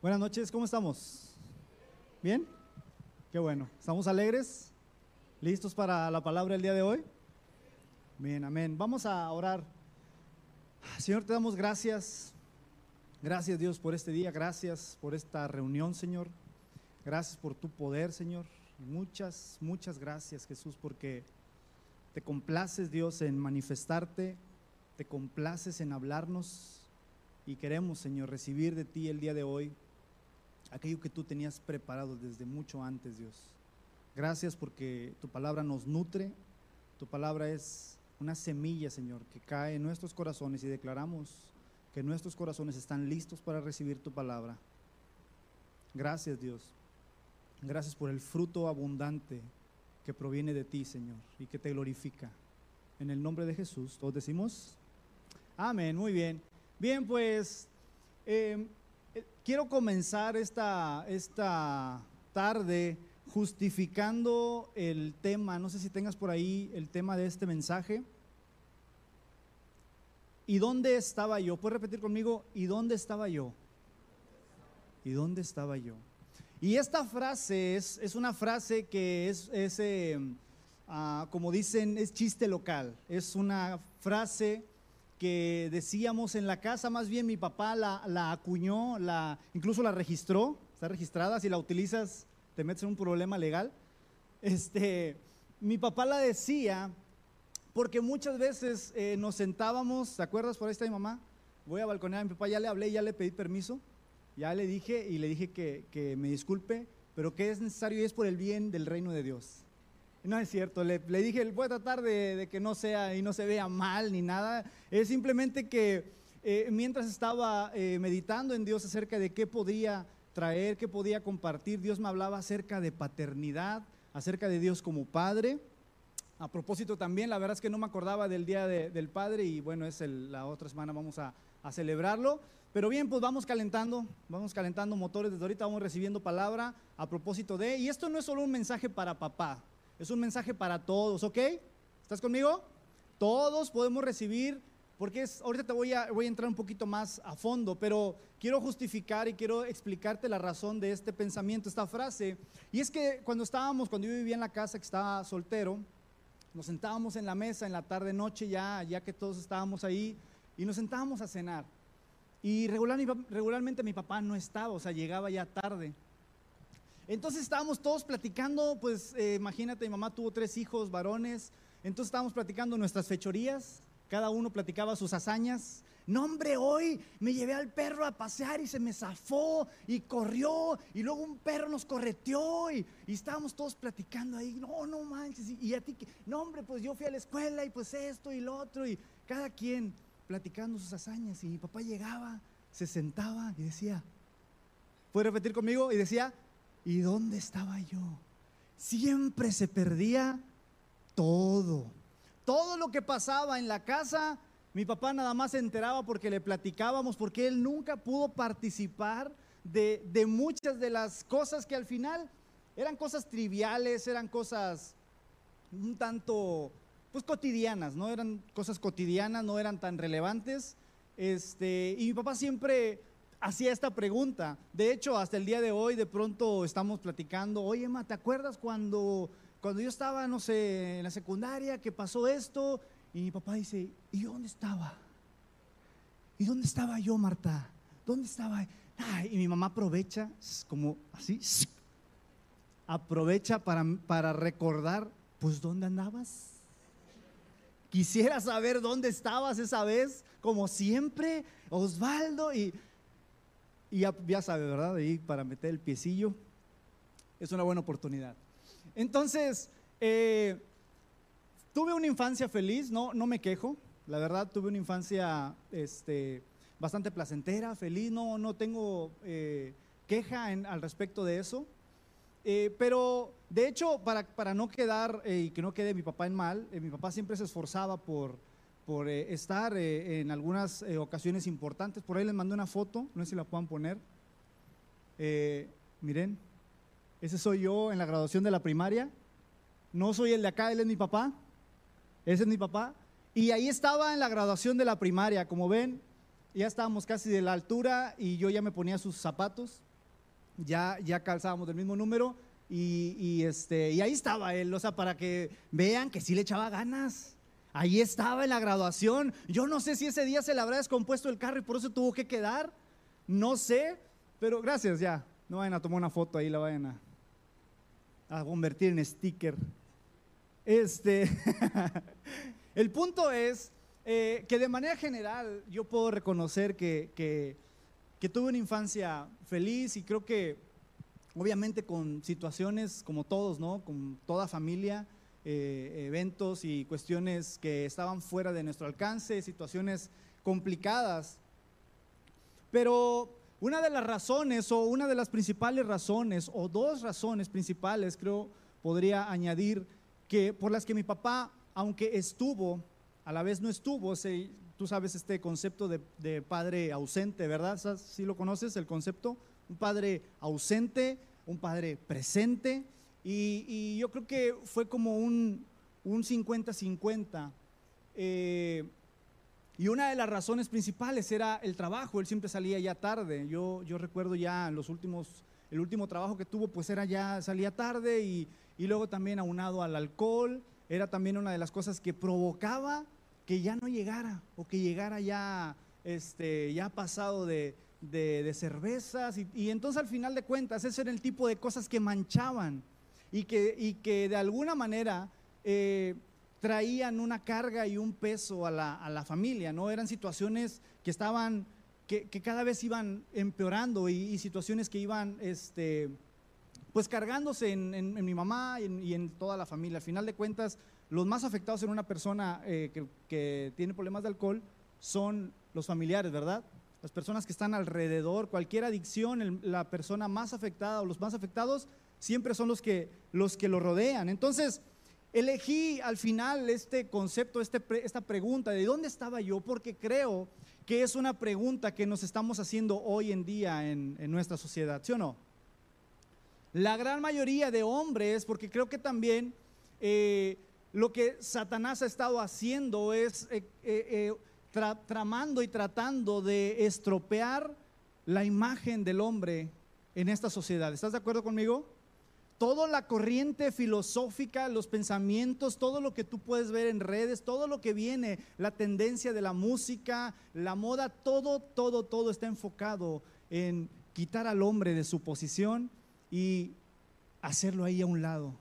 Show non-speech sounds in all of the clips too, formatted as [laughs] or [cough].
Buenas noches, ¿cómo estamos? ¿Bien? Qué bueno. ¿Estamos alegres? ¿Listos para la palabra el día de hoy? Bien, amén. Vamos a orar. Señor, te damos gracias. Gracias Dios por este día, gracias por esta reunión, Señor. Gracias por tu poder, Señor. Muchas, muchas gracias, Jesús, porque te complaces, Dios, en manifestarte, te complaces en hablarnos y queremos, Señor, recibir de ti el día de hoy aquello que tú tenías preparado desde mucho antes, Dios. Gracias porque tu palabra nos nutre, tu palabra es una semilla, Señor, que cae en nuestros corazones y declaramos que nuestros corazones están listos para recibir tu palabra. Gracias, Dios. Gracias por el fruto abundante que proviene de ti, Señor, y que te glorifica. En el nombre de Jesús, todos decimos, amén, muy bien. Bien, pues eh, quiero comenzar esta, esta tarde justificando el tema, no sé si tengas por ahí el tema de este mensaje. ¿Y dónde estaba yo? ¿Puedes repetir conmigo? ¿Y dónde estaba yo? ¿Y dónde estaba yo? Y esta frase es, es una frase que es, es eh, ah, como dicen, es chiste local. Es una frase que decíamos en la casa, más bien mi papá la, acuñó, la, incluso la registró, está registrada, si la utilizas te metes en un problema legal. Este, mi papá la decía porque muchas veces eh, nos sentábamos, ¿te acuerdas por ahí está mi mamá? Voy a balconear a mi papá, ya le hablé, ya le pedí permiso, ya le dije y le dije que, que me disculpe, pero que es necesario y es por el bien del reino de Dios. No es cierto, le, dije, voy a tratar de, que no sea y no se vea mal ni nada. Es simplemente que eh, mientras estaba eh, meditando en Dios acerca de qué podía traer, qué podía compartir, Dios me hablaba acerca de paternidad, acerca de Dios como Padre. A propósito también, la verdad es que no me acordaba del Día del Padre y bueno, es la otra semana vamos a, a celebrarlo. Pero bien, pues vamos calentando, vamos calentando motores desde ahorita, vamos recibiendo palabra a propósito de, y esto no es solo un mensaje para papá, es un mensaje para todos, ¿ok? ¿Estás conmigo? Todos podemos recibir, porque es, ahorita te voy a, voy a entrar un poquito más a fondo, pero quiero justificar y quiero explicarte la razón de este pensamiento, esta frase. Y es que cuando estábamos, cuando yo vivía en la casa, que estaba soltero, nos sentábamos en la mesa en la tarde noche ya, ya que todos estábamos ahí, y nos sentábamos a cenar. Y regular, regularmente mi papá no estaba, o sea, llegaba ya tarde. Entonces estábamos todos platicando, pues eh, imagínate, mi mamá tuvo tres hijos varones, entonces estábamos platicando nuestras fechorías, cada uno platicaba sus hazañas. No, hombre, hoy me llevé al perro a pasear y se me zafó y corrió y luego un perro nos correteó y, estábamos todos platicando ahí. No, no manches. Y, a ti, no, hombre, pues yo fui a la escuela y pues esto y lo otro y cada quien platicando sus hazañas. Y mi papá llegaba, se sentaba y decía, ¿puede repetir conmigo? Y decía, ¿Y dónde estaba yo? Siempre se perdía todo. Todo lo que pasaba en la casa, mi papá nada más se enteraba porque le platicábamos, porque él nunca pudo participar de, muchas de las cosas que al final eran cosas triviales, eran cosas un tanto, pues cotidianas, ¿no? Eran cosas cotidianas, no eran tan relevantes. Este, y mi papá siempre hacía esta pregunta. De hecho, hasta el día de hoy, de pronto estamos platicando, oye, Emma, ¿te acuerdas cuando, cuando yo estaba, no sé, en la secundaria, que pasó esto? Y mi papá dice, ¿y dónde estaba? ¿Y dónde estaba yo, Marta? ¿Dónde estaba? y mi mamá aprovecha, como así, aprovecha para, para recordar, pues, ¿dónde andabas? Quisiera saber dónde estabas esa vez, como siempre, Osvaldo, y y ya, sabe, ¿verdad? Ahí para meter el piecillo es una buena oportunidad. Entonces, eh, tuve una infancia feliz, no, no me quejo, la verdad tuve una infancia este, bastante placentera, feliz, no, no tengo eh, queja al respecto de eso. Eh, pero de hecho, para, para no quedar y que no quede mi papá en mal, mi papá siempre se esforzaba por por eh, estar eh, en algunas eh, ocasiones importantes. Por ahí les mandé una foto, no sé si la puedan poner. miren, ese soy yo en la graduación de la primaria. No soy el de acá, él es mi papá. Ese es mi papá. Y ahí estaba en la graduación de la primaria. Como ven, ya estábamos casi de la altura y yo ya me ponía sus zapatos. ya, ya calzábamos del mismo número y, este, y ahí estaba él, o sea, para que vean que sí le echaba ganas. Ahí estaba en la graduación. Yo no sé si ese día se le habrá descompuesto el carro y por eso tuvo que quedar. No sé, pero gracias ya. No vayan a tomar una foto ahí, la vayan a, convertir en sticker. Este, [laughs] el punto es eh, que de manera general yo puedo reconocer que, que, tuve una infancia feliz y creo que obviamente con situaciones como todos, ¿no? Con toda familia, eh, eventos y cuestiones que estaban fuera de nuestro alcance, situaciones complicadas. Pero una de las razones o una de las principales razones o dos razones principales creo podría añadir que por las que mi papá, aunque estuvo, a la vez no estuvo, tú sabes este concepto de, padre ausente, ¿verdad? ¿Sí lo conoces, el concepto? Un padre ausente, un padre presente, y, yo creo que fue como un 50-50. Eh, y una de las razones principales era el trabajo, él siempre salía ya tarde. Yo, yo recuerdo ya los últimos, el último trabajo que tuvo, pues era ya, salía tarde y, y luego también aunado al alcohol, era también una de las cosas que provocaba que ya no llegara o que llegara ya, este, ya pasado de, de, cervezas y, entonces al final de cuentas ese era el tipo de cosas que manchaban y que, y que de alguna manera eh, traían una carga y un peso a la, a la, familia, ¿no? Eran situaciones que estaban, que, que cada vez iban empeorando y, y situaciones que iban, este, pues cargándose en, mi mamá y en, toda la familia. Al final de cuentas, los más afectados en una persona eh, que, tiene problemas de alcohol son los familiares, ¿verdad? Las personas que están alrededor, cualquier adicción, la persona más afectada o los más afectados siempre son los que, los que lo rodean. Entonces, elegí al final este concepto, este, esta pregunta de dónde estaba yo, porque creo que es una pregunta que nos estamos haciendo hoy en día en, nuestra sociedad, ¿sí o no? La gran mayoría de hombres, porque creo que también eh, lo que Satanás ha estado haciendo es eh, eh, tramando y tratando de estropear la imagen del hombre en esta sociedad. ¿Estás de acuerdo conmigo? Toda la corriente filosófica, los pensamientos, todo lo que tú puedes ver en redes, todo lo que viene, la tendencia de la música, la moda, todo, todo, todo está enfocado en quitar al hombre de su posición y hacerlo ahí a un lado.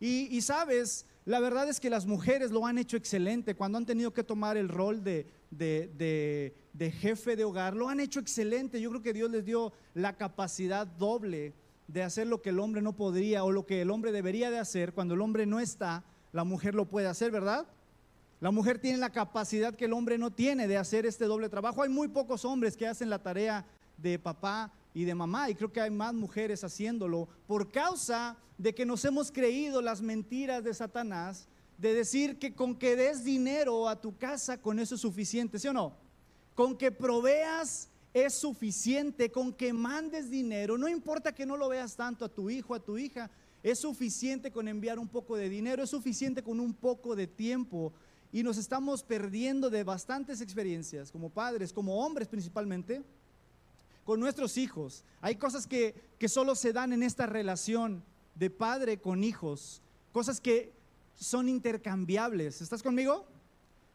Y, sabes, la verdad es que las mujeres lo han hecho excelente cuando han tenido que tomar el rol de, de, jefe de hogar, lo han hecho excelente. Yo creo que Dios les dio la capacidad doble de hacer lo que el hombre no podría o lo que el hombre debería de hacer. Cuando el hombre no está, la mujer lo puede hacer, ¿verdad? La mujer tiene la capacidad que el hombre no tiene de hacer este doble trabajo. Hay muy pocos hombres que hacen la tarea de papá y de mamá, y creo que hay más mujeres haciéndolo, por causa de que nos hemos creído las mentiras de Satanás, de decir que con que des dinero a tu casa, con eso es suficiente, ¿sí o no? Con que proveas es suficiente, con que mandes dinero, no importa que no lo veas tanto a tu hijo, a tu hija, es suficiente con enviar un poco de dinero, es suficiente con un poco de tiempo. Y nos estamos perdiendo de bastantes experiencias como padres, como hombres principalmente, con nuestros hijos. Hay cosas que, que solo se dan en esta relación de padre con hijos, cosas que son intercambiables. ¿Estás conmigo?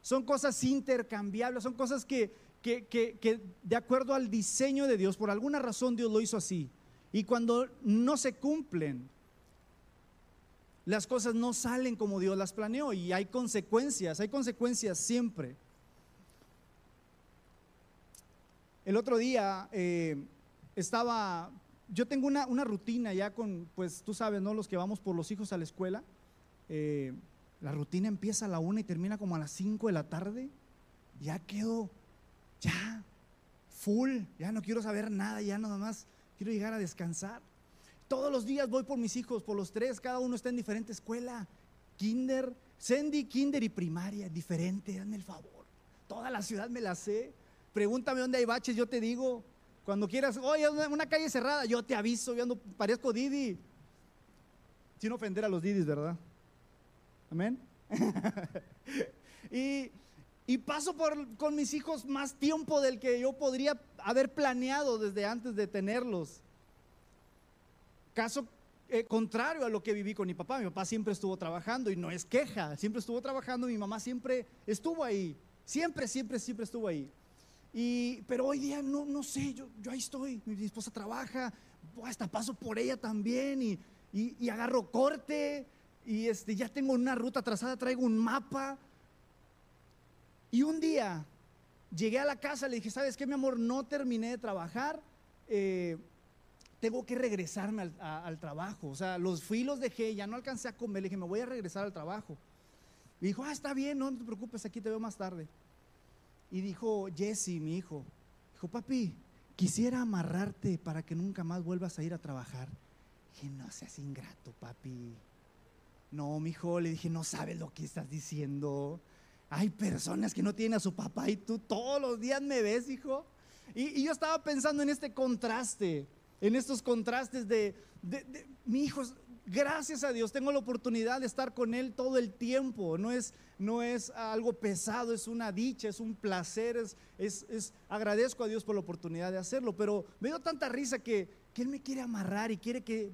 Son cosas intercambiables, son cosas que, que, que, que, de acuerdo al diseño de Dios, por alguna razón Dios lo hizo así. Y cuando no se cumplen, las cosas no salen como Dios las planeó y hay consecuencias, hay consecuencias siempre. El otro día eh, estaba, yo tengo una, rutina ya con, pues tú sabes, ¿no? Los que vamos por los hijos a la escuela. Eh, la rutina empieza a la una y termina como a las cinco de la tarde. Ya quedo, ya, full, ya no quiero saber nada, ya nada más quiero llegar a descansar. Todos los días voy por mis hijos, por los tres, cada uno está en diferente escuela. Kinder, Sandy, kinder y primaria, diferente, hazme el favor. Toda la ciudad me la sé. Pregúntame dónde hay baches, yo te digo. Cuando quieras, oye, una calle cerrada, yo te aviso, yo ando, parezco Didi. Sin ofender a los Didis, ¿verdad? Amén. [laughs] y, y, paso por, con mis hijos más tiempo del que yo podría haber planeado desde antes de tenerlos. caso eh, contrario a lo que viví con mi papá. Mi papá siempre estuvo trabajando y no es queja, siempre estuvo trabajando, mi mamá siempre estuvo ahí, siempre, siempre, siempre estuvo ahí. Y, pero hoy día no, no sé, yo, yo ahí estoy, mi esposa trabaja, hasta paso por ella también y, y, agarro corte y este, ya tengo una ruta trazada, traigo un mapa. Y un día llegué a la casa, le dije, ¿sabes qué, mi amor? No terminé de trabajar. Eh, tengo que regresarme al, trabajo. O sea, los fui, los dejé, ya no alcancé a comer. Le dije, me voy a regresar al trabajo. Y dijo, ah, está bien, no, te preocupes, aquí te veo más tarde. Y dijo Jesse, mi hijo, dijo, papi, quisiera amarrarte para que nunca más vuelvas a ir a trabajar. Dije, no seas ingrato, papi. No, mi hijo, le dije, no sabes lo que estás diciendo. Hay personas que no tienen a su papá y tú todos los días me ves, hijo. Y, yo estaba pensando en este contraste en estos contrastes de, mi hijo, gracias a Dios, tengo la oportunidad de estar con Él todo el tiempo. No es, no es algo pesado, es una dicha, es un placer, es, es, agradezco a Dios por la oportunidad de hacerlo. Pero me dio tanta risa que, que Él me quiere amarrar y quiere que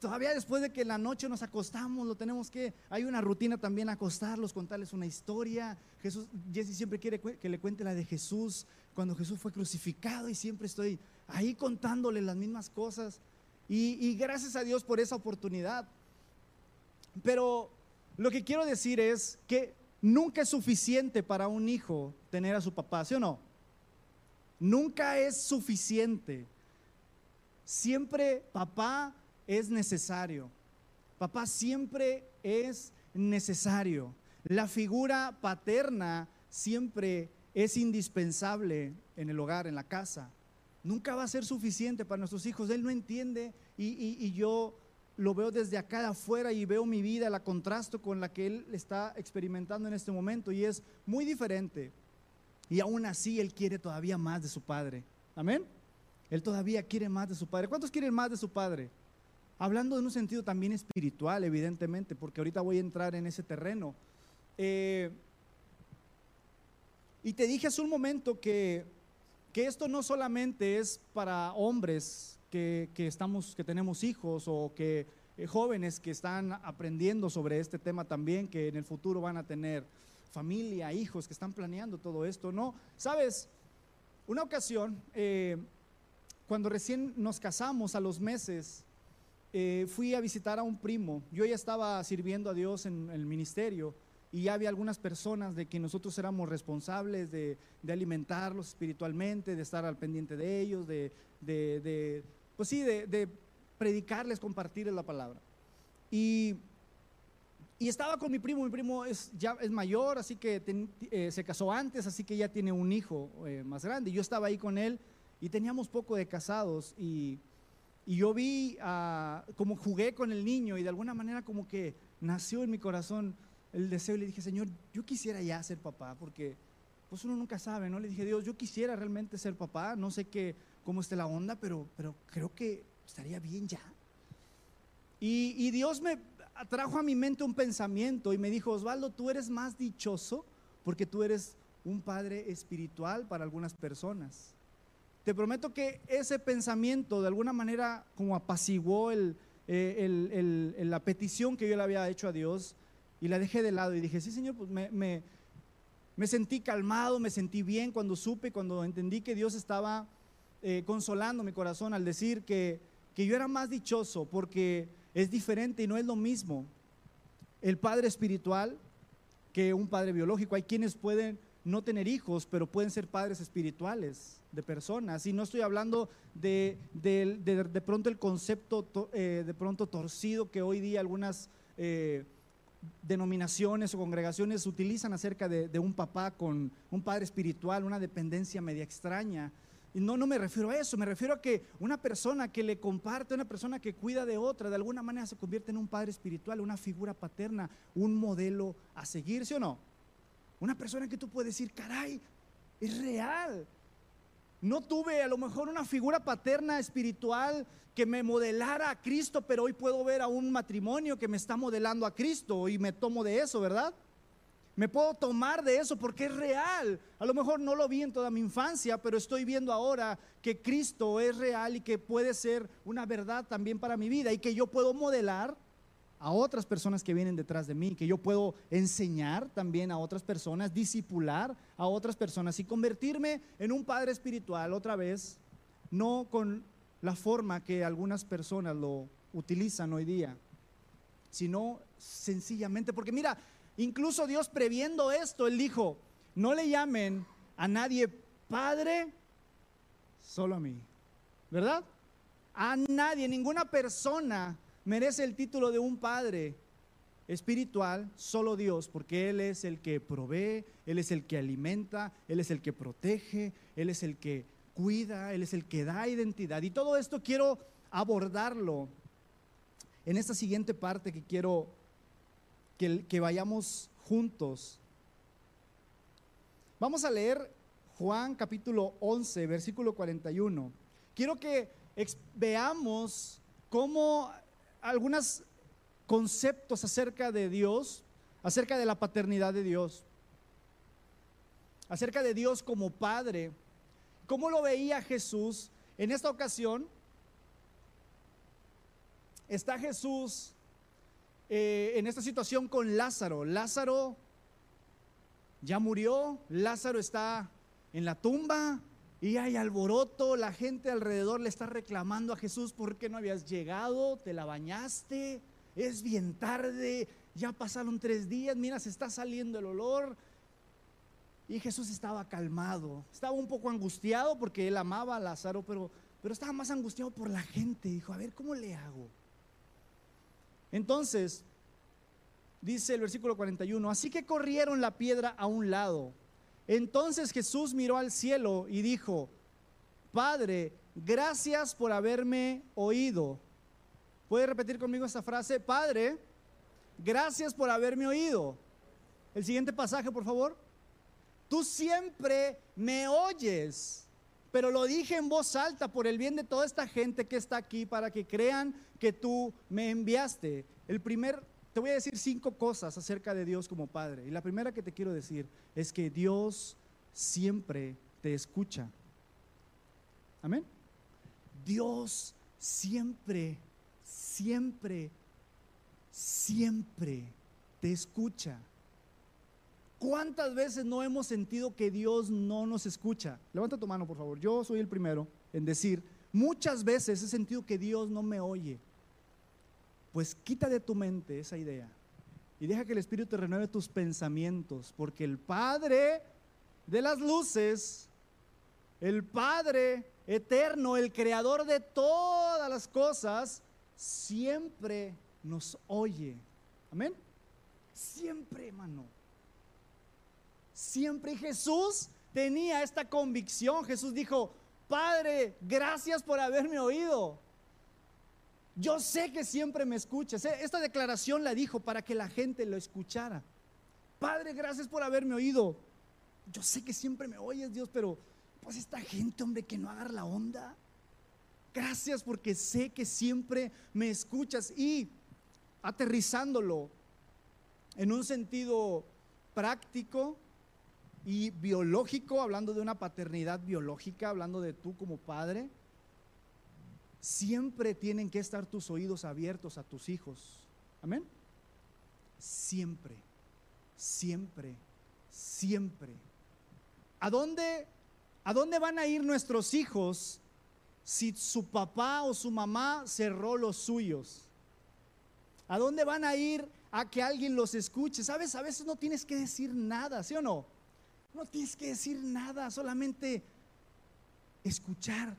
todavía después de que en la noche nos acostamos, lo tenemos que, hay una rutina también acostarlos, contarles una historia. Jesús, Jesse siempre quiere que le cuente la de Jesús, cuando Jesús fue crucificado y siempre estoy ahí contándole las mismas cosas. Y, gracias a Dios por esa oportunidad. Pero lo que quiero decir es que nunca es suficiente para un hijo tener a su papá, ¿sí o no? Nunca es suficiente. Siempre papá es necesario. Papá siempre es necesario. La figura paterna siempre es indispensable en el hogar, en la casa nunca va a ser suficiente para nuestros hijos. Él no entiende y, yo lo veo desde acá afuera y veo mi vida, la contrasto con la que él está experimentando en este momento y es muy diferente. Y aún así él quiere todavía más de su padre. Amén. Él todavía quiere más de su padre. ¿Cuántos quieren más de su padre? Hablando en un sentido también espiritual, evidentemente, porque ahorita voy a entrar en ese terreno. Eh, y te dije hace un momento que que esto no solamente es para hombres que, estamos, que tenemos hijos o que eh, jóvenes que están aprendiendo sobre este tema también, que en el futuro van a tener familia, hijos, que están planeando todo esto, ¿no? Sabes, una ocasión, eh, cuando recién nos casamos a los meses, eh, fui a visitar a un primo. Yo ya estaba sirviendo a Dios en el ministerio y ya había algunas personas de que nosotros éramos responsables de, alimentarlos espiritualmente, de estar al pendiente de ellos, de, de pues sí, de, predicarles, compartirles la palabra. Y, y, estaba con mi primo, mi primo es, ya es mayor, así que eh, se casó antes, así que ya tiene un hijo eh, más grande. Yo estaba ahí con él y teníamos poco de casados y, y yo vi uh, como jugué con el niño y de alguna manera como que nació en mi corazón el deseo y le dije, Señor, yo quisiera ya ser papá, porque pues uno nunca sabe, ¿no? Le dije, Dios, yo quisiera realmente ser papá, no sé qué, cómo esté la onda, pero, pero creo que estaría bien ya. Y, y Dios me trajo a mi mente un pensamiento y me dijo, Osvaldo, tú eres más dichoso porque tú eres un padre espiritual para algunas personas. Te prometo que ese pensamiento de alguna manera como apaciguó eh, el, el, la petición que yo le había hecho a Dios y la dejé de lado y dije, sí, Señor, pues me, sentí calmado, me sentí bien cuando supe, cuando entendí que Dios estaba eh, consolando mi corazón al decir que yo era más dichoso porque es diferente y no es lo mismo el padre espiritual que un padre biológico. Hay quienes pueden no tener hijos, pero pueden ser padres espirituales de personas. Y no estoy hablando de, de, pronto el concepto eh, de pronto torcido que hoy día algunas eh, denominaciones o congregaciones utilizan acerca de, un papá con un padre espiritual, una dependencia media extraña. Y no, no me refiero a eso, me refiero a que una persona que le comparte, una persona que cuida de otra, de alguna manera se convierte en un padre espiritual, una figura paterna, un modelo a seguir, ¿sí o no? Una persona que tú puedes decir, caray, es real. No tuve a lo mejor una figura paterna espiritual que me modelara a Cristo, pero hoy puedo ver a un matrimonio que me está modelando a Cristo y me tomo de eso, ¿verdad? Me puedo tomar de eso porque es real. A lo mejor no lo vi en toda mi infancia, pero estoy viendo ahora que Cristo es real y que puede ser una verdad también para mi vida y que yo puedo modelar a otras personas que vienen detrás de mí, que yo puedo enseñar también a otras personas, disipular a otras personas y convertirme en un padre espiritual otra vez, no con la forma que algunas personas lo utilizan hoy día, sino sencillamente, porque mira, Incluso Dios previendo esto, Él dijo, no le llamen a nadie Padre, solo a mí. ¿Verdad? A nadie, ninguna persona merece el título de un Padre espiritual, solo Dios, porque Él es el que provee, Él es el que alimenta, Él es el que protege, Él es el que cuida, Él es el que da identidad. Y todo esto quiero abordarlo en esta siguiente parte que quiero que, vayamos juntos. Vamos a leer Juan capítulo 11, versículo 41. Quiero que veamos cómo algunos conceptos acerca de Dios, acerca de la paternidad de Dios, acerca de Dios como Padre, cómo lo veía Jesús. En esta ocasión está Jesús eh, en esta situación con Lázaro. Lázaro ya murió, Lázaro está en la tumba y hay alboroto, la gente alrededor le está reclamando a Jesús por qué no habías llegado, te la bañaste, es bien tarde, ya pasaron tres días, mira, se está saliendo el olor. Y Jesús estaba calmado, estaba un poco angustiado porque él amaba a Lázaro, pero, pero estaba más angustiado por la gente. Dijo, a ver, ¿cómo le hago? Entonces, dice el versículo 41, así que corrieron la piedra a un lado. Entonces Jesús miró al cielo y dijo, Padre, gracias por haberme oído. ¿Puede repetir conmigo esta frase? Padre, gracias por haberme oído. El siguiente pasaje, por favor. Tú siempre me oyes pero lo dije en voz alta por el bien de toda esta gente que está aquí, para que crean que tú me enviaste. El primer, te voy a decir cinco cosas acerca de Dios como Padre. Y la primera que te quiero decir es que Dios siempre te escucha. Amén. Dios siempre, siempre, siempre te escucha. ¿Cuántas veces no hemos sentido que Dios no nos escucha? Levanta tu mano, por favor. Yo soy el primero en decir, muchas veces he sentido que Dios no me oye. Pues quita de tu mente esa idea y deja que el Espíritu renueve tus pensamientos, porque el Padre de las luces, el Padre eterno, el creador de todas las cosas, siempre nos oye. Amén. Siempre, hermano. Siempre Jesús tenía esta convicción. Jesús dijo, Padre, gracias por haberme oído. Yo sé que siempre me escuchas. Esta declaración la dijo para que la gente lo escuchara. Padre, gracias por haberme oído. Yo sé que siempre me oyes, Dios, pero pues esta gente, hombre, que no agarra la onda. Gracias porque sé que siempre me escuchas. Y aterrizándolo en un sentido práctico, y biológico, hablando de una paternidad biológica, hablando de tú como padre, siempre tienen que estar tus oídos abiertos a tus hijos. Amén. Siempre, siempre, siempre. ¿A dónde, ¿A dónde van a ir nuestros hijos si su papá o su mamá cerró los suyos? ¿A dónde van a ir a que alguien los escuche? ¿Sabes? A veces no tienes que decir nada, ¿sí o no? No tienes que decir nada, solamente escuchar.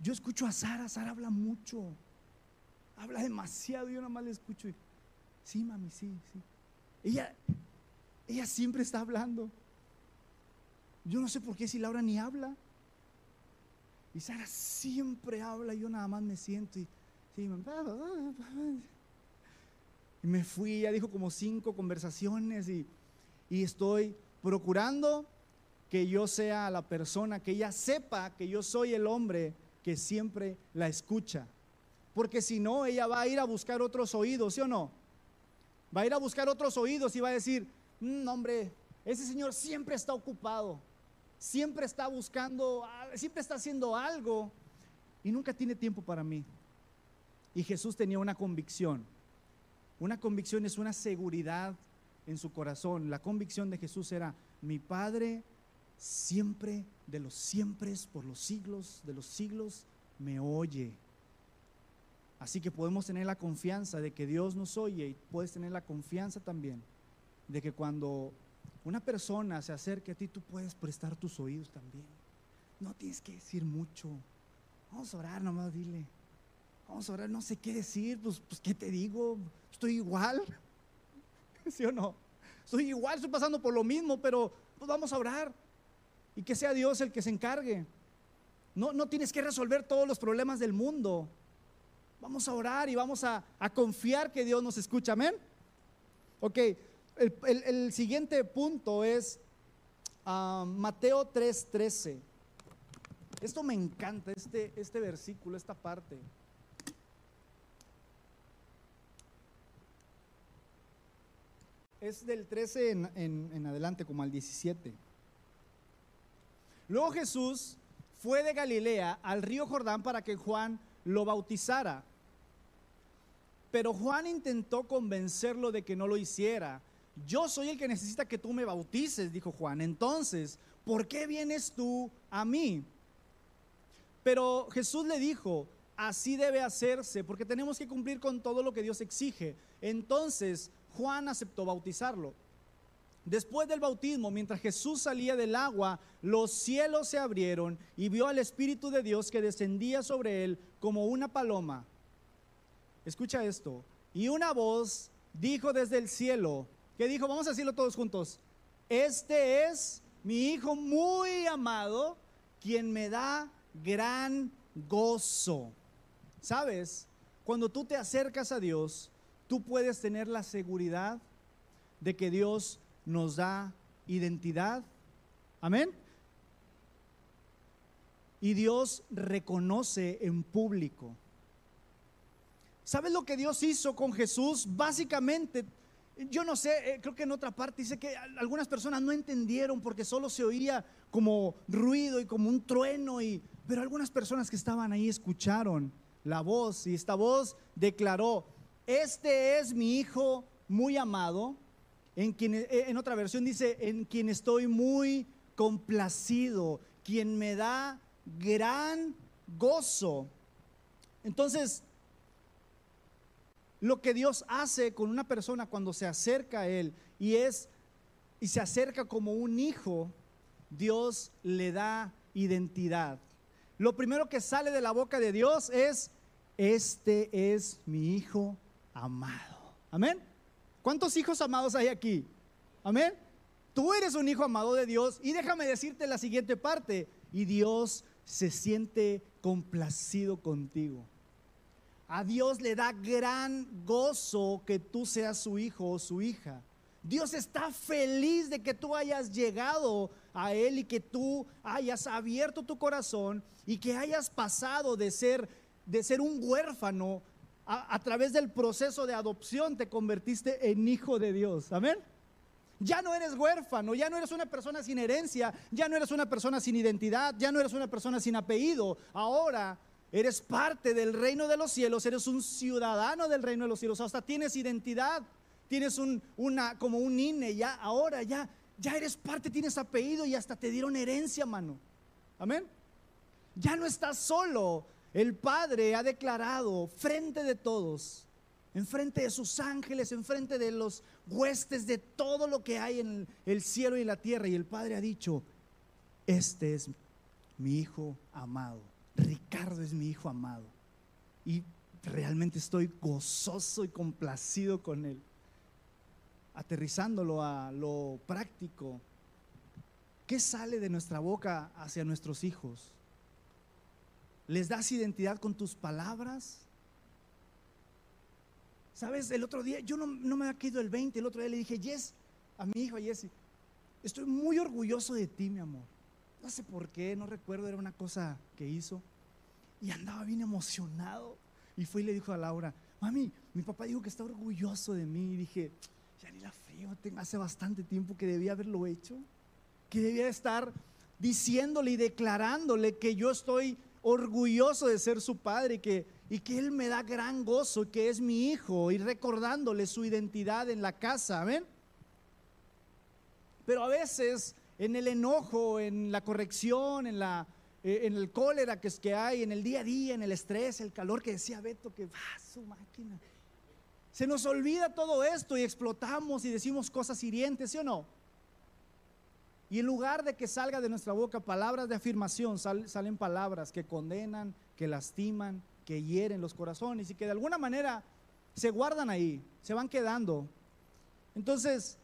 Yo escucho a Sara, Sara habla mucho, habla demasiado, yo nada más le escucho. Y, sí, mami, sí, sí. Ella, ella siempre está hablando. Yo no sé por qué si Laura ni habla. Y Sara siempre habla, yo nada más me siento y, sí, y me fui, ya dijo como cinco conversaciones y, y estoy procurando que yo sea la persona, que ella sepa que yo soy el hombre que siempre la escucha. Porque si no, ella va a ir a buscar otros oídos, ¿sí o no? Va a ir a buscar otros oídos y va a decir, mm, hombre, ese señor siempre está ocupado, siempre está buscando, siempre está haciendo algo y nunca tiene tiempo para mí. Y Jesús tenía una convicción. Una convicción es una seguridad en su corazón. La convicción de Jesús era, mi Padre siempre, de los siempre, por los siglos, de los siglos, me oye. Así que podemos tener la confianza de que Dios nos oye y puedes tener la confianza también de que cuando una persona se acerque a ti, tú puedes prestar tus oídos también. No tienes que decir mucho. Vamos a orar nomás, dile. Vamos a orar, no sé qué decir, pues, pues ¿qué te digo? Estoy igual. [laughs] ¿Sí o no? Estoy igual, estoy pasando por lo mismo, pero pues vamos a orar. Y que sea Dios el que se encargue. No, no tienes que resolver todos los problemas del mundo. Vamos a orar y vamos a, confiar que Dios nos escucha. Amén. Ok, el, siguiente punto es ah, Mateo 3:13. Esto me encanta, este, este versículo, esta parte. Es del 13 en, en adelante, como al 17. Luego Jesús fue de Galilea al río Jordán para que Juan lo bautizara. Pero Juan intentó convencerlo de que no lo hiciera. Yo soy el que necesita que tú me bautices, dijo Juan. Entonces, ¿por qué vienes tú a mí? Pero Jesús le dijo, así debe hacerse, porque tenemos que cumplir con todo lo que Dios exige. Entonces, Juan aceptó bautizarlo. Después del bautismo, mientras Jesús salía del agua, los cielos se abrieron y vio al Espíritu de Dios que descendía sobre él como una paloma. Escucha esto. Y una voz dijo desde el cielo, ¿qué dijo? Vamos a decirlo todos juntos. Este es mi Hijo muy amado, quien me da gran gozo. ¿Sabes? Cuando tú te acercas a Dios, tú puedes tener la seguridad de que Dios nos da identidad. Amén. Y Dios reconoce en público. ¿Sabes lo que Dios hizo con Jesús? Básicamente, yo no sé, eh, creo que en otra parte dice que algunas personas no entendieron porque solo se oía como ruido y como un trueno, y, pero algunas personas que estaban ahí escucharon la voz y esta voz declaró, este es mi hijo muy amado en, quien, eh, en otra versión dice, en quien estoy muy complacido, quien me da gran gozo. Entonces, lo que Dios hace con una persona cuando se acerca a Él y es y se acerca como un hijo, Dios le da identidad. Lo primero que sale de la boca de Dios es, este es mi hijo amado. Amén. ¿Cuántos hijos amados hay aquí? Amén. Tú eres un hijo amado de Dios y déjame decirte la siguiente parte. Y Dios se siente complacido contigo. A Dios le da gran gozo que tú seas su hijo o su hija. Dios está feliz de que tú hayas llegado a Él y que tú hayas abierto tu corazón y que hayas pasado de ser, de ser un huérfano a, través del proceso de adopción te convertiste en hijo de Dios. Amén. Ya no eres huérfano, ya no eres una persona sin herencia, ya no eres una persona sin identidad, ya no eres una persona sin apellido. Ahora eres parte del reino de los cielos, eres un ciudadano del reino de los cielos, hasta tienes identidad, tienes un, una, como un INE, ya ahora ya, ya eres parte, tienes apellido y hasta te dieron herencia, mano. Amén. Ya no estás solo, el Padre ha declarado frente de todos, en frente de sus ángeles, en frente de los huestes de todo lo que hay en el cielo y la tierra. Y el Padre ha dicho, este es mi hijo amado. Ricardo es mi hijo amado. Y realmente estoy gozoso y complacido con él. Aterrizándolo a lo práctico. ¿Qué sale de nuestra boca hacia nuestros hijos? ¿Les das identidad con tus palabras? ¿Sabes? El otro día, yo no, me ha caído el 20, el otro día le dije, Yes, a mi hijo Jesse, estoy muy orgulloso de ti, mi amor. No sé por qué, no recuerdo, era una cosa que hizo. Y andaba bien emocionado. Y fue y le dijo a Laura, mami, mi papá dijo que está orgulloso de mí. Y dije, ya ni la frío, hace bastante tiempo que debía haberlo hecho, que debía estar diciéndole y declarándole que yo estoy orgulloso de ser su padre y que, y que él me da gran gozo y que es mi hijo y recordándole su identidad en la casa, amén. Pero a veces en el enojo, en la corrección, en, la, eh, en el cólera que, es que hay, en el día a día, en el estrés, el calor que decía Beto, que va su máquina. Se nos olvida todo esto y explotamos y decimos cosas hirientes, ¿sí o no? Y en lugar de que salga de nuestra boca palabras de afirmación, salen palabras que condenan, que lastiman, que hieren los corazones y que de alguna manera se guardan ahí, se van quedando. Entonces,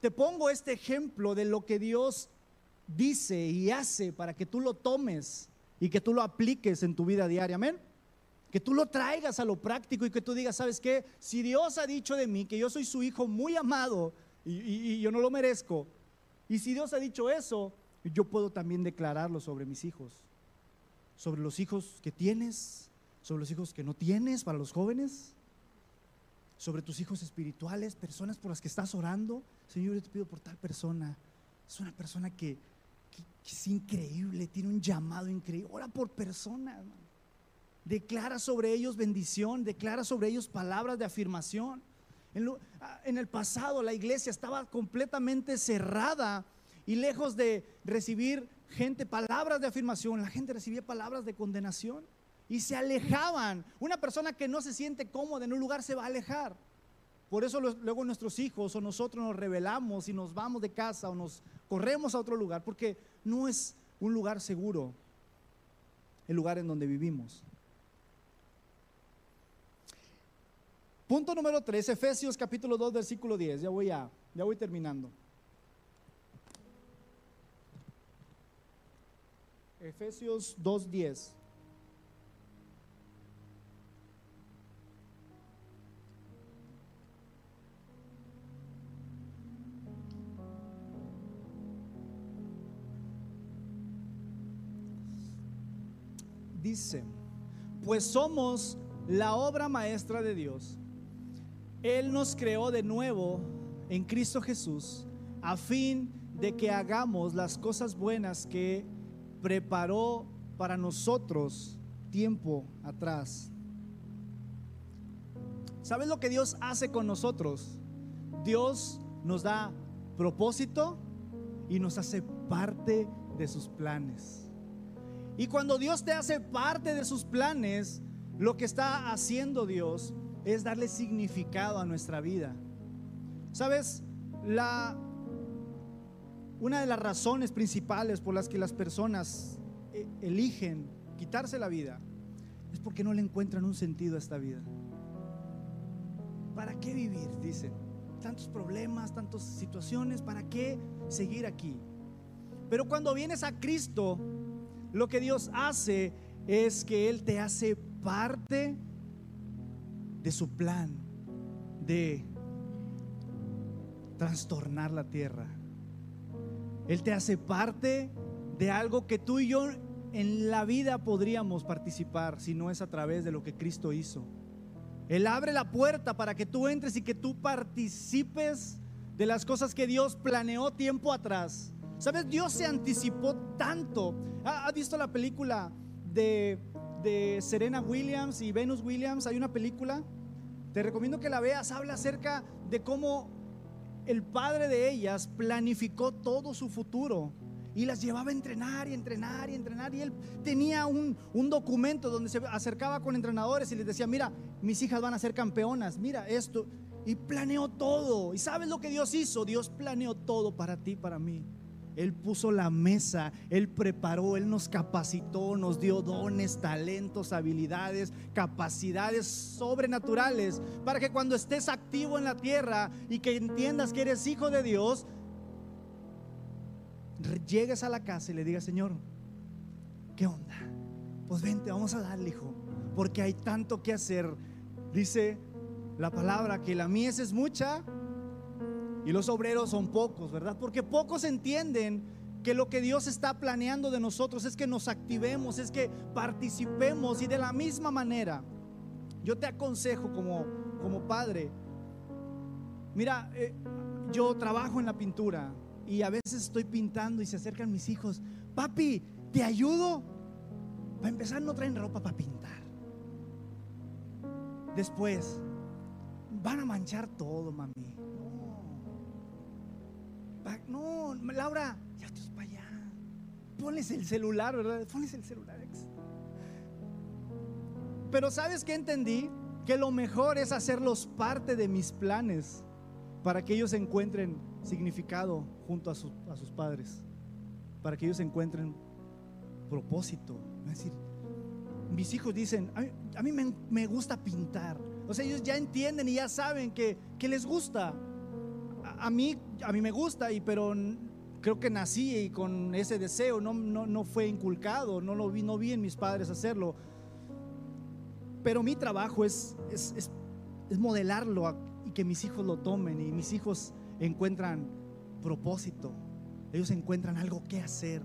te pongo este ejemplo de lo que Dios dice y hace para que tú lo tomes y que tú lo apliques en tu vida diaria. Amén. Que tú lo traigas a lo práctico y que tú digas, ¿sabes qué? Si Dios ha dicho de mí que yo soy su hijo muy amado y, yo no lo merezco, y si Dios ha dicho eso, yo puedo también declararlo sobre mis hijos, sobre los hijos que tienes, sobre los hijos que no tienes para los jóvenes, sobre tus hijos espirituales, personas por las que estás orando. Señor, yo te pido por tal persona. Es una persona que, es increíble, tiene un llamado increíble. Ora por personas. Declara sobre ellos bendición, declara sobre ellos palabras de afirmación. Ah, en, el pasado la iglesia estaba completamente cerrada y lejos de recibir gente palabras de afirmación, la gente recibía palabras de condenación y se alejaban. Una persona que no se siente cómoda en un lugar se va a alejar. Por eso luego nuestros hijos o nosotros nos rebelamos y nos vamos de casa o nos corremos a otro lugar, porque no es un lugar seguro el lugar en donde vivimos. Punto número 3, Efesios capítulo 2, versículo 10. Ya voy a, ya voy terminando. Efesios 2, 10. Dice, pues somos la obra maestra de Dios él nos creó de nuevo en Cristo Jesús a fin de que hagamos las cosas buenas que preparó para nosotros tiempo atrás. ¿Sabes lo que Dios hace con nosotros? Dios nos da propósito y nos hace parte de sus planes. Y cuando Dios te hace parte de sus planes, lo que está haciendo Dios es darle significado a nuestra vida. ¿Sabes? La, una de las razones principales por las que las personas eh, eligen quitarse la vida es porque no le encuentran un sentido a esta vida. ¿Para qué vivir? Dicen. Tantos problemas, tantas situaciones, ¿para qué seguir aquí? Pero cuando vienes a Cristo, lo que Dios hace es que Él te hace parte de su plan de trastornar la tierra. Él te hace parte de algo que tú y yo en la vida podríamos participar si no es a través de lo que Cristo hizo. Él abre la puerta para que tú entres y que tú participes de las cosas que Dios planeó tiempo atrás. ¿Sabes? Dios se anticipó tanto. ¿Has visto la película de, de Serena Williams y Venus Williams? Hay una película te recomiendo que la veas, habla acerca de cómo el padre de ellas planificó todo su futuro y las llevaba a entrenar y entrenar y entrenar. Y él tenía un, un, documento donde se acercaba con entrenadores y les decía, mira, mis hijas van a ser campeonas, mira esto. Y planeó todo. ¿Y sabes lo que Dios hizo? Dios planeó todo para ti, para mí. Él puso la mesa, Él preparó, Él nos capacitó, nos dio dones, talentos, habilidades, capacidades sobrenaturales para que cuando estés activo en la tierra y que entiendas que eres hijo de Dios, llegues a la casa y le digas, Señor, ¿qué onda? Pues vente, vamos a darle, hijo, porque hay tanto que hacer. Dice la palabra que la mies es mucha y los obreros son pocos, ¿verdad? Porque pocos entienden que lo que Dios está planeando de nosotros es que nos activemos, es que participemos y de la misma manera, yo te aconsejo como, como padre, Mira, eh, yo trabajo en la pintura y a veces estoy pintando y se acercan mis hijos. Papi, ¿te ayudo? Para empezar, no traen ropa para pintar. Después, van a manchar todo, mami. No, Laura, ya estás para allá. Ponles el celular, ¿verdad? Ponles el celular. Pero ¿sabes qué entendí? Que lo mejor es hacerlos parte de mis planes para que ellos encuentren significado junto a, a sus padres, para que ellos encuentren propósito. Es decir, mis hijos dicen, a mí, me, gusta pintar. O sea, ellos ya entienden y ya saben que, les gusta. A, mí, a mí me gusta, y, pero creo que nací y con ese deseo, no, no, fue inculcado, no lo vi, no vi en mis padres hacerlo. Pero mi trabajo es, es, es modelarlo y que mis hijos lo tomen y mis hijos encuentran propósito, ellos encuentran algo que hacer.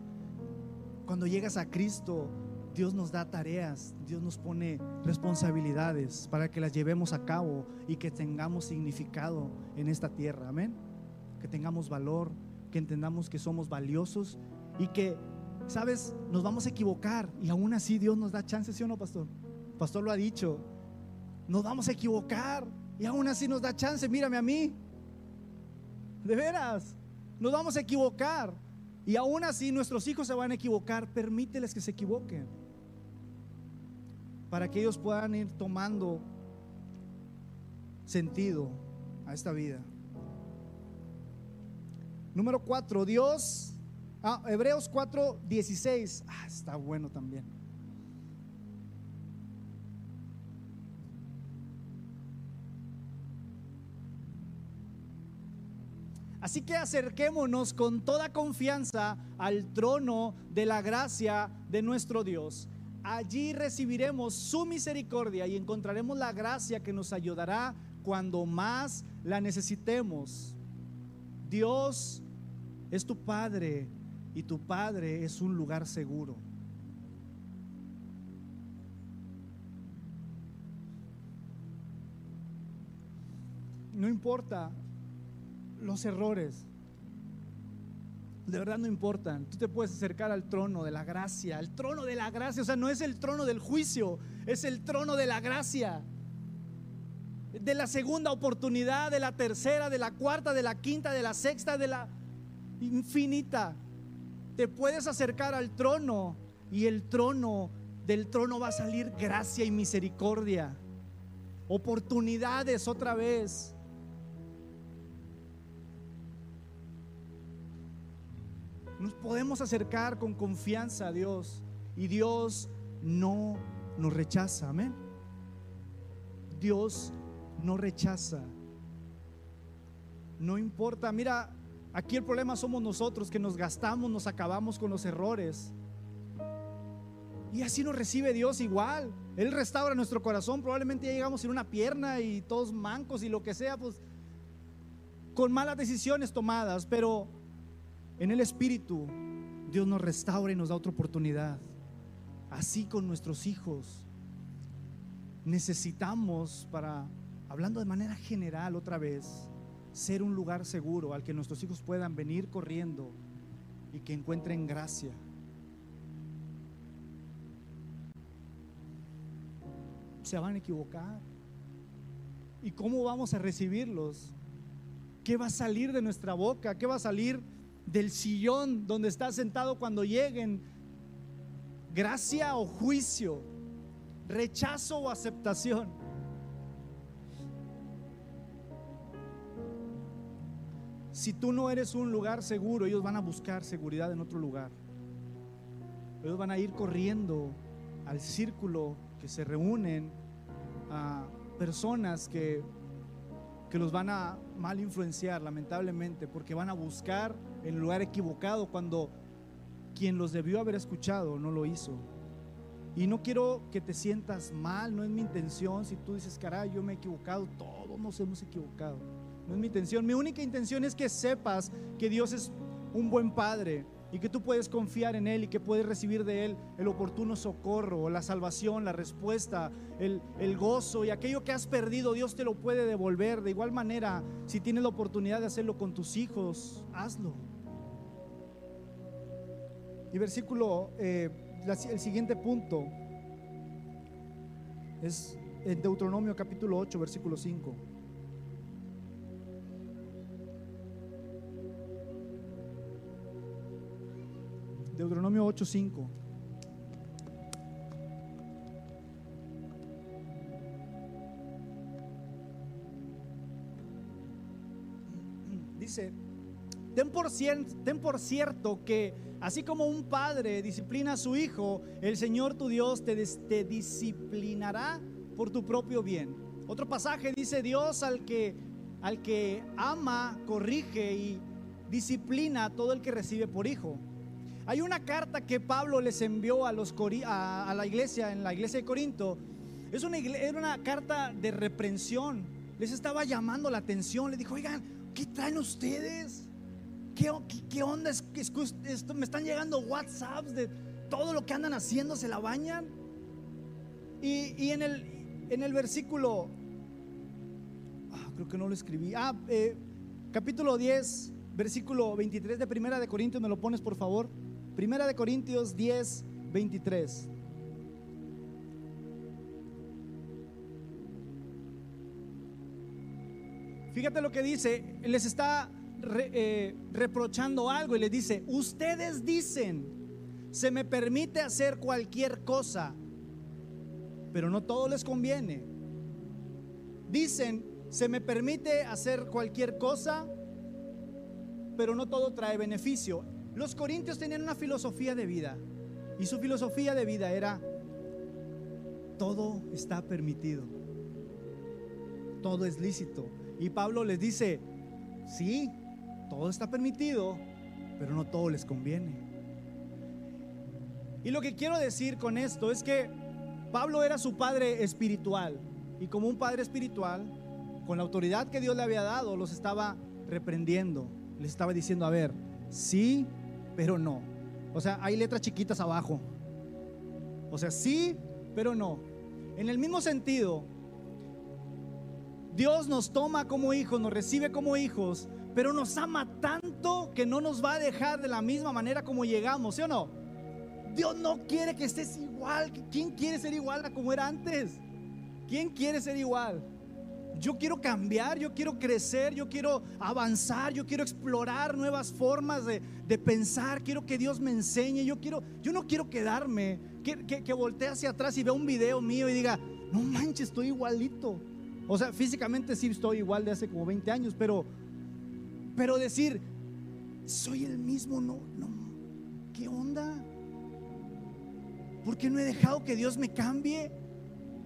Cuando llegas a Cristo, Dios nos da tareas, Dios nos pone responsabilidades para que las llevemos a cabo y que tengamos significado en esta tierra. Amén. Que tengamos valor, que entendamos que somos valiosos y que, sabes, nos vamos a equivocar y aún así Dios nos da chance, ¿sí o no, pastor? pastor lo ha dicho. Nos vamos a equivocar y aún así nos da chance. Mírame a mí. De veras, nos vamos a equivocar. Y aún así nuestros hijos se van a equivocar. Permíteles que se equivoquen. Para que ellos puedan ir tomando sentido a esta vida. Número 4, Dios. Ah, Hebreos 4, 16. Ah, está bueno también. Así que acerquémonos con toda confianza al trono de la gracia de nuestro Dios. Allí recibiremos su misericordia y encontraremos la gracia que nos ayudará cuando más la necesitemos. Dios es tu Padre y tu Padre es un lugar seguro. No importa los errores. De verdad no importan. Tú te puedes acercar al trono de la gracia, al trono de la gracia. O sea, no es el trono del juicio, es el trono de la gracia. De la segunda oportunidad, de la tercera, de la cuarta, de la quinta, de la sexta, de la infinita. Te puedes acercar al trono y el trono, del trono va a salir gracia y misericordia. Oportunidades otra vez. Nos podemos acercar con confianza a Dios y Dios no nos rechaza. Amén. Dios no rechaza. No importa, mira, aquí el problema somos nosotros que nos gastamos, nos acabamos con los errores. Y así nos recibe Dios igual. Él restaura nuestro corazón. Probablemente ya llegamos sin una pierna y todos mancos y lo que sea, pues con malas decisiones tomadas. Pero en el Espíritu, Dios nos restaura y nos da otra oportunidad. Así con nuestros hijos. Necesitamos para, hablando de manera general otra vez, ser un lugar seguro al que nuestros hijos puedan venir corriendo y que encuentren gracia. Se van a equivocar. ¿Y cómo vamos a recibirlos? ¿Qué va a salir de nuestra boca? ¿Qué va a salir del sillón donde está sentado cuando lleguen, gracia o juicio, rechazo o aceptación. Si tú no eres un lugar seguro, ellos van a buscar seguridad en otro lugar. Ellos van a ir corriendo al círculo que se reúnen a personas que, que los van a mal influenciar, lamentablemente, porque van a buscar en lugar equivocado cuando quien los debió haber escuchado no lo hizo. Y no quiero que te sientas mal, no es mi intención. Si tú dices, caray, yo me he equivocado, todos nos hemos equivocado. No es mi intención. Mi única intención es que sepas que Dios es un buen padre y que tú puedes confiar en Él y que puedes recibir de Él el oportuno socorro, la salvación, la respuesta, el, el, gozo y aquello que has perdido, Dios te lo puede devolver. De igual manera, si tienes la oportunidad de hacerlo con tus hijos, hazlo. Y versículo, eh, el siguiente punto es en Deuteronomio capítulo 8, versículo 5. Deuteronomio 8:5. Dice, ten por, cierto que así como un padre disciplina a su hijo, el Señor tu Dios te, disciplinará por tu propio bien. Otro pasaje dice, Dios al que, al que ama, corrige y disciplina a todo el que recibe por hijo. Hay una carta que Pablo les envió a, los, a, la iglesia, en la iglesia de Corinto. Es una, era una carta de reprensión. Les estaba llamando la atención. Le dijo, oigan, ¿qué traen ustedes? ¿Qué, onda? Es, me están llegando WhatsApps de todo lo que andan haciendo, se la bañan. Y, en, el, en el versículo, ah, creo que no lo escribí. Ah, eh, capítulo 10, versículo 23 de Primera de Corintios, ¿me lo pones por favor? Primera de Corintios 10, 23. Fíjate lo que dice, les está eh, reprochando algo y les dice, ustedes dicen, se me permite hacer cualquier cosa, pero no todo les conviene. Dicen, se me permite hacer cualquier cosa, pero no todo trae beneficio. Los corintios tenían una filosofía de vida y su filosofía de vida era, todo está permitido, todo es lícito. Y Pablo les dice, sí, todo está permitido, pero no todo les conviene. Y lo que quiero decir con esto es que Pablo era su padre espiritual y como un padre espiritual, con la autoridad que Dios le había dado, los estaba reprendiendo, les estaba diciendo, a ver, sí pero no. O sea, hay letras chiquitas abajo. O sea, sí, pero no. En el mismo sentido, Dios nos toma como hijos, nos recibe como hijos, pero nos ama tanto que no nos va a dejar de la misma manera como llegamos, ¿sí o no? Dios no quiere que estés igual. ¿Quién quiere ser igual a como era antes? ¿Quién quiere ser igual? Yo quiero cambiar, yo quiero crecer, yo quiero avanzar, yo quiero explorar nuevas formas de, pensar, quiero que Dios me enseñe, yo quiero, yo no quiero quedarme, que, que, voltee hacia atrás y vea un video mío y diga, no manches, estoy igualito. O sea, físicamente sí estoy igual de hace como 20 años, pero, pero decir, soy el mismo, no, no, ¿qué onda? ¿Por qué no he dejado que Dios me cambie?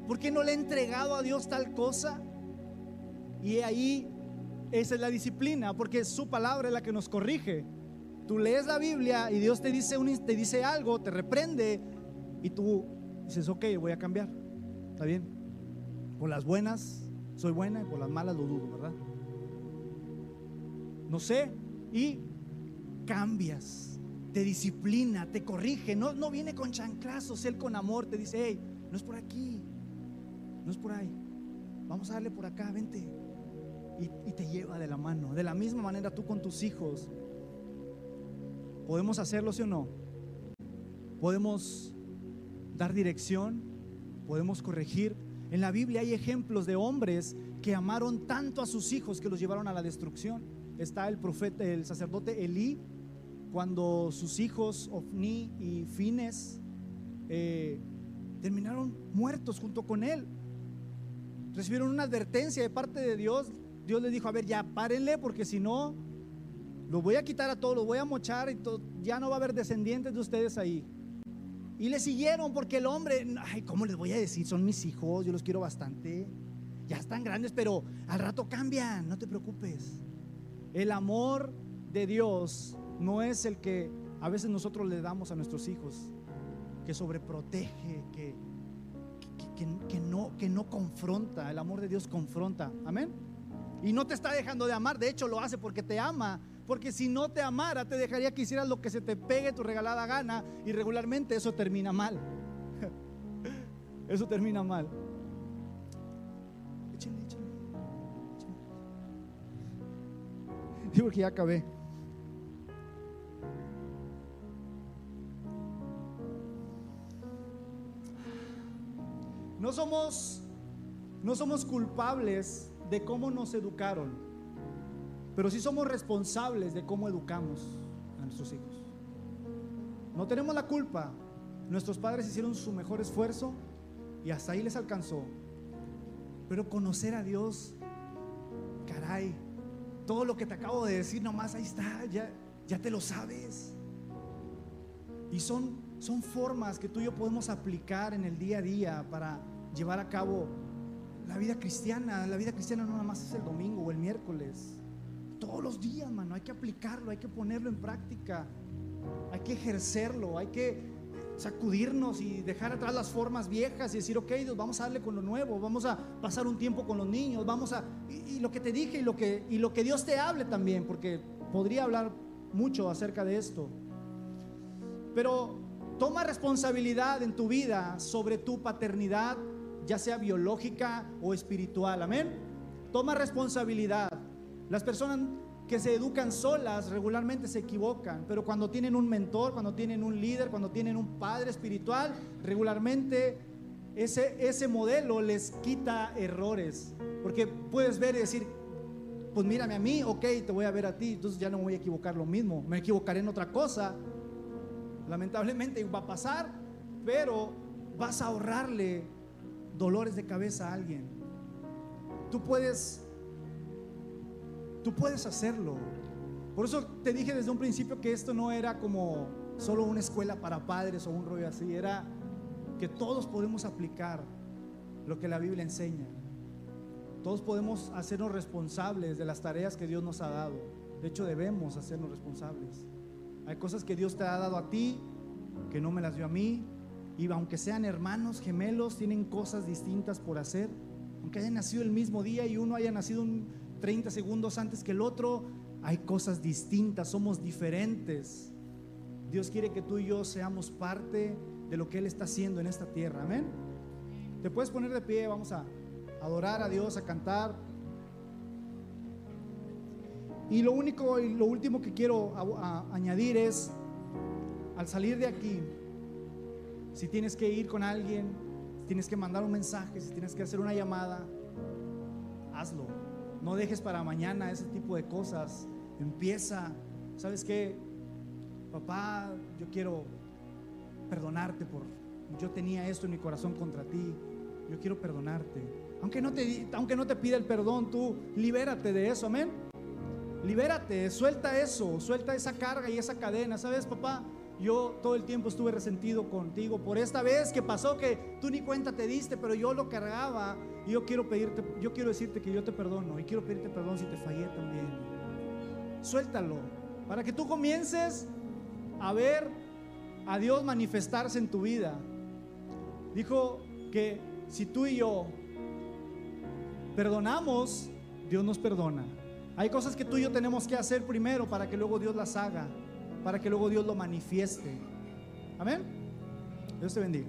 ¿Por qué no le he entregado a Dios tal cosa? Y ahí esa es la disciplina, porque su palabra es la que nos corrige. Tú lees la Biblia y Dios te dice, te dice algo, te reprende y tú dices, ok, voy a cambiar. ¿Está bien? Por las buenas soy buena y por las malas lo dudo, ¿verdad? No sé. Y cambias, te disciplina, te corrige. No, no viene con chanclazos, Él con amor te dice, hey, no es por aquí, no es por ahí. Vamos a darle por acá, vente y, te lleva de la mano. De la misma manera tú con tus hijos. ¿Podemos hacerlo, sí o no? Podemos dar dirección, podemos corregir. En la Biblia hay ejemplos de hombres que amaron tanto a sus hijos que los llevaron a la destrucción. Está el profeta, el sacerdote Elí, cuando sus hijos Ofni y Fines eh, terminaron muertos junto con él. Recibieron una advertencia de parte de Dios Dios les dijo, a ver, ya párenle porque si no, los voy a quitar a todos, los voy a mochar y ya no va a haber descendientes de ustedes ahí. Y le siguieron porque el hombre, ay, ¿cómo les voy a decir? Son mis hijos, yo los quiero bastante. Ya están grandes, pero al rato cambian, no te preocupes. El amor de Dios no es el que a veces nosotros le damos a nuestros hijos, que sobreprotege, que, que, no, que no confronta. El amor de Dios confronta. Amén. Y no te está dejando de amar, de hecho lo hace porque te ama, porque si no te amara, te dejaría que hicieras lo que se te pegue tu regalada gana y regularmente eso termina mal. [laughs] Eso termina mal. Digo que ya acabé. No somos, no somos culpables de cómo nos educaron, pero sí somos responsables de cómo educamos a nuestros hijos. No tenemos la culpa. Nuestros padres hicieron su mejor esfuerzo y hasta ahí les alcanzó. Pero conocer a Dios, caray, todo lo que te acabo de decir nomás ahí está, ya, ya te lo sabes. Y son, son formas que tú y yo podemos aplicar en el día a día para llevar a cabo la vida cristiana. La vida cristiana no nada más es el domingo o el miércoles. Todos los días, mano, hay que aplicarlo, hay que ponerlo en práctica, hay que ejercerlo, hay que sacudirnos y dejar atrás las formas viejas y decir, ok, Dios, vamos a darle con lo nuevo, vamos a pasar un tiempo con los niños, vamos a... Y, lo que te dije y lo que, y lo que Dios te hable también, porque podría hablar mucho acerca de esto. Pero toma responsabilidad en tu vida sobre tu paternidad, ya sea biológica o espiritual, amén. Toma responsabilidad. Las personas que se educan solas regularmente se equivocan, pero cuando tienen un mentor, cuando tienen un líder, cuando tienen un padre espiritual, regularmente ese, ese modelo les quita errores. Porque puedes ver y decir, pues mírame a mí, ok, te voy a ver a ti, entonces ya no voy a equivocar lo mismo, me equivocaré en otra cosa. Lamentablemente va a pasar, pero vas a ahorrarle dolores de cabeza a alguien. Tú puedes Tú puedes hacerlo. Por eso te dije desde un principio que esto no era como solo una escuela para padres o un rollo así, era que todos podemos aplicar lo que la Biblia enseña. Todos podemos hacernos responsables de las tareas que Dios nos ha dado. De hecho, debemos hacernos responsables. Hay cosas que Dios te ha dado a ti que no me las dio a mí. Y aunque sean hermanos gemelos, tienen cosas distintas por hacer. Aunque hayan nacido el mismo día y uno haya nacido un, 30 segundos antes que el otro, hay cosas distintas, somos diferentes. Dios quiere que tú y yo seamos parte de lo que Él está haciendo en esta tierra. Amén. Te puedes poner de pie, vamos a adorar a Dios, a cantar. Y lo único y lo último que quiero añadir es, al salir de aquí, si tienes que ir con alguien, si tienes que mandar un mensaje, si tienes que hacer una llamada, hazlo. No dejes para mañana ese tipo de cosas. Empieza. ¿Sabes qué? Papá, yo quiero perdonarte por yo tenía esto en mi corazón contra ti. Yo quiero perdonarte. Aunque no te aunque no te pida el perdón, tú libérate de eso, amén. Libérate, suelta eso, suelta esa carga y esa cadena. ¿Sabes, papá? Yo todo el tiempo estuve resentido contigo por esta vez que pasó que tú ni cuenta te diste, pero yo lo cargaba y yo quiero pedirte, yo quiero decirte que yo te perdono y quiero pedirte perdón si te fallé también. Suéltalo para que tú comiences a ver a Dios manifestarse en tu vida. Dijo que si tú y yo perdonamos, Dios nos perdona. Hay cosas que tú y yo tenemos que hacer primero para que luego Dios las haga para que luego Dios lo manifieste. Amén. Dios te bendiga.